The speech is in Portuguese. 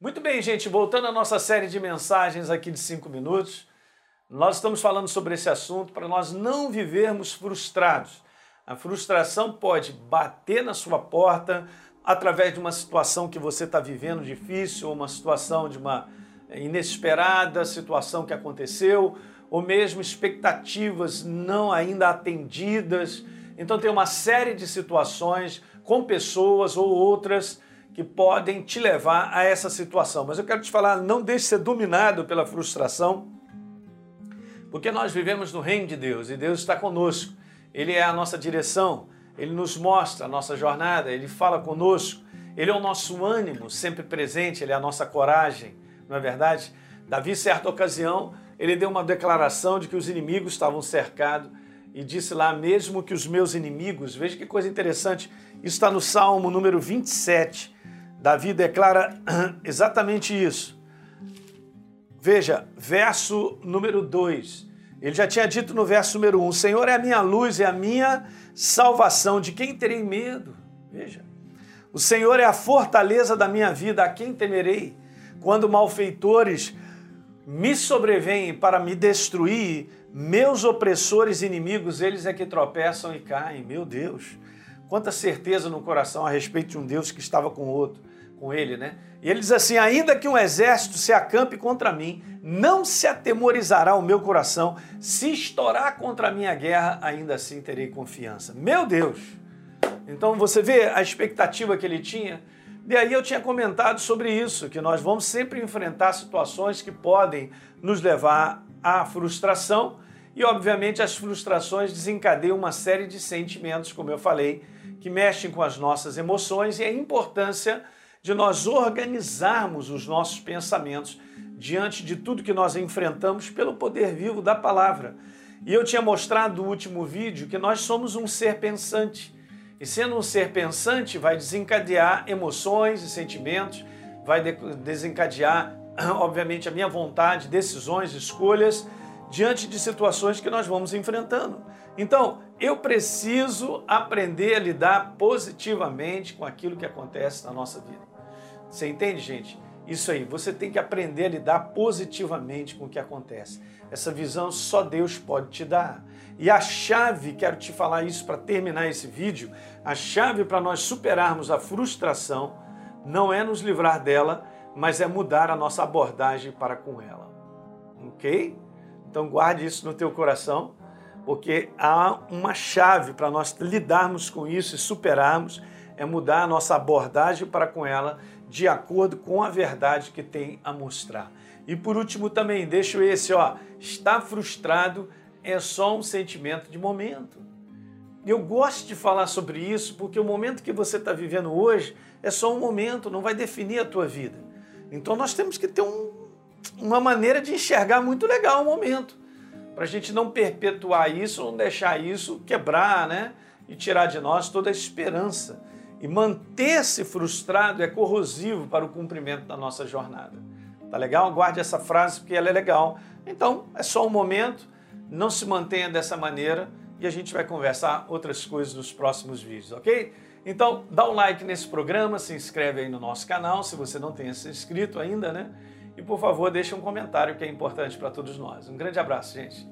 Muito bem, gente, voltando à nossa série de mensagens aqui de cinco minutos, nós estamos falando sobre esse assunto para nós não vivermos frustrados. A frustração pode bater na sua porta através de uma situação que você está vivendo difícil, ou uma situação de uma inesperada situação que aconteceu, ou mesmo expectativas não ainda atendidas. Então tem uma série de situações com pessoas ou outras que podem te levar a essa situação. Mas eu quero te falar, não deixe ser dominado pela frustração, porque nós vivemos no reino de Deus e Deus está conosco. Ele é a nossa direção, ele nos mostra a nossa jornada, ele fala conosco, ele é o nosso ânimo sempre presente, ele é a nossa coragem, não é verdade? Davi, certa ocasião, ele deu uma declaração de que os inimigos estavam cercados e disse lá, mesmo que os meus inimigos, veja que coisa interessante, isso está no Salmo número 27, Davi declara exatamente isso. Veja, verso número 2. Ele já tinha dito no verso número 1: um, Senhor é a minha luz e a minha salvação, de quem terei medo? Veja. O Senhor é a fortaleza da minha vida, a quem temerei? Quando malfeitores me sobrevêm para me destruir, meus opressores inimigos, eles é que tropeçam e caem. Meu Deus, quanta certeza no coração a respeito de um Deus que estava com outro com ele, né? E ele diz assim: ainda que um exército se acampe contra mim, não se atemorizará o meu coração. Se estourar contra a minha guerra, ainda assim terei confiança. Meu Deus! Então você vê a expectativa que ele tinha. E aí eu tinha comentado sobre isso, que nós vamos sempre enfrentar situações que podem nos levar à frustração. E obviamente as frustrações desencadeiam uma série de sentimentos, como eu falei, que mexem com as nossas emoções e a importância de nós organizarmos os nossos pensamentos diante de tudo que nós enfrentamos pelo poder vivo da palavra. E eu tinha mostrado no último vídeo que nós somos um ser pensante. E sendo um ser pensante, vai desencadear emoções e sentimentos, vai desencadear, obviamente, a minha vontade, decisões, escolhas diante de situações que nós vamos enfrentando. Então, eu preciso aprender a lidar positivamente com aquilo que acontece na nossa vida. Você entende, gente? Isso aí, você tem que aprender a lidar positivamente com o que acontece. Essa visão só Deus pode te dar. E a chave, quero te falar isso para terminar esse vídeo, a chave para nós superarmos a frustração não é nos livrar dela, mas é mudar a nossa abordagem para com ela. OK? Então guarde isso no teu coração, porque há uma chave para nós lidarmos com isso e superarmos é mudar a nossa abordagem para com ela de acordo com a verdade que tem a mostrar. E por último também, deixo esse, ó, estar frustrado é só um sentimento de momento. Eu gosto de falar sobre isso porque o momento que você está vivendo hoje é só um momento, não vai definir a tua vida. Então nós temos que ter um, uma maneira de enxergar muito legal o momento, para a gente não perpetuar isso, não deixar isso quebrar, né? E tirar de nós toda a esperança. E manter-se frustrado é corrosivo para o cumprimento da nossa jornada. Tá legal? Guarde essa frase porque ela é legal. Então, é só um momento, não se mantenha dessa maneira e a gente vai conversar outras coisas nos próximos vídeos, ok? Então, dá um like nesse programa, se inscreve aí no nosso canal, se você não tenha se inscrito ainda, né? E por favor, deixe um comentário que é importante para todos nós. Um grande abraço, gente.